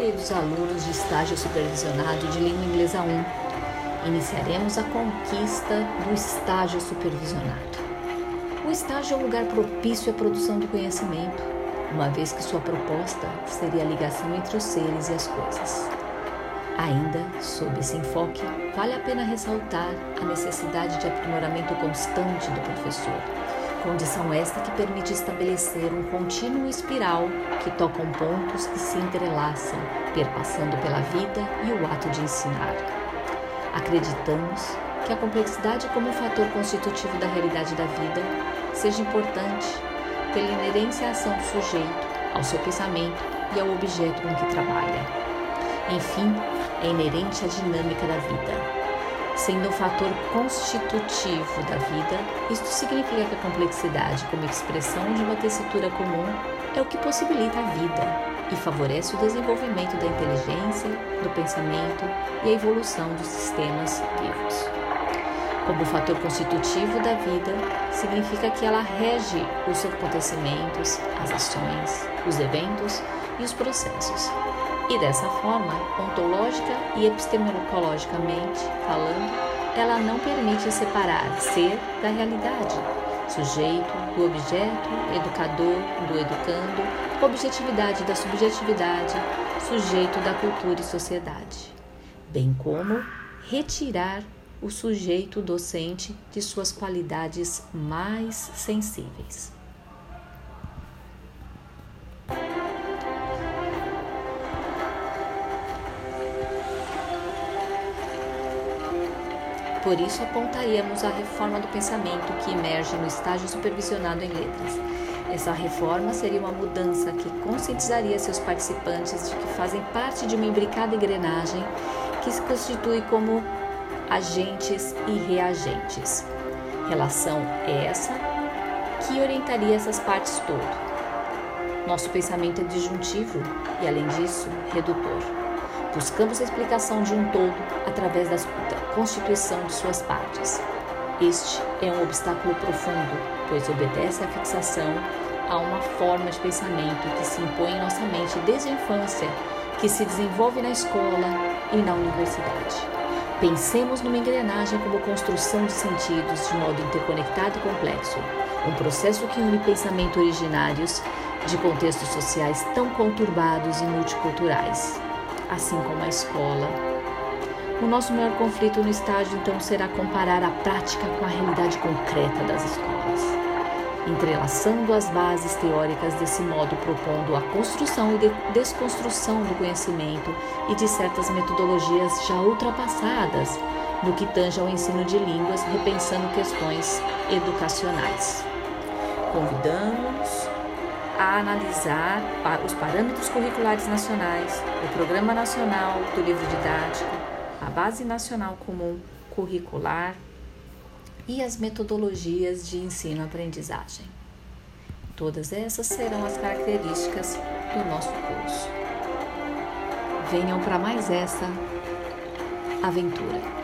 queridos alunos de estágio supervisionado de língua inglesa 1. Iniciaremos a conquista do estágio supervisionado. O estágio é um lugar propício à produção do conhecimento, uma vez que sua proposta seria a ligação entre os seres e as coisas. Ainda, sob esse enfoque, vale a pena ressaltar a necessidade de aprimoramento constante do professor, condição esta que permite estabelecer um contínuo espiral que tocam pontos que se entrelaçam, perpassando pela vida e o ato de ensinar. Acreditamos que a complexidade como fator constitutivo da realidade da vida seja importante pela inerência à ação do sujeito, ao seu pensamento e ao objeto com que trabalha. Enfim, é inerente à dinâmica da vida sendo um fator constitutivo da vida, isto significa que a complexidade, como expressão de uma tessitura comum, é o que possibilita a vida e favorece o desenvolvimento da inteligência, do pensamento e a evolução dos sistemas vivos. Como fator constitutivo da vida, significa que ela rege os acontecimentos, as ações, os eventos e os processos, e dessa forma, ontológica e epistemologicamente falando, ela não permite separar ser da realidade, sujeito do objeto, educador do educando, objetividade da subjetividade, sujeito da cultura e sociedade, bem como retirar o sujeito docente de suas qualidades mais sensíveis. Por isso, apontaríamos a reforma do pensamento que emerge no estágio supervisionado em letras. Essa reforma seria uma mudança que conscientizaria seus participantes de que fazem parte de uma imbricada engrenagem que se constitui como agentes e reagentes. Relação essa que orientaria essas partes todo. Nosso pensamento é disjuntivo e, além disso, redutor. Buscamos a explicação de um todo através da constituição de suas partes. Este é um obstáculo profundo, pois obedece à fixação a uma forma de pensamento que se impõe em nossa mente desde a infância, que se desenvolve na escola e na universidade. Pensemos numa engrenagem como construção de sentidos de modo interconectado e complexo, um processo que une pensamentos originários de contextos sociais tão conturbados e multiculturais assim como a escola. O nosso maior conflito no estágio, então, será comparar a prática com a realidade concreta das escolas, entrelaçando as bases teóricas desse modo, propondo a construção e desconstrução do conhecimento e de certas metodologias já ultrapassadas no que tange ao ensino de línguas, repensando questões educacionais. Convidamos a analisar os parâmetros curriculares nacionais, o Programa Nacional do Livro Didático, a Base Nacional Comum Curricular e as metodologias de ensino-aprendizagem. Todas essas serão as características do nosso curso. Venham para mais essa aventura.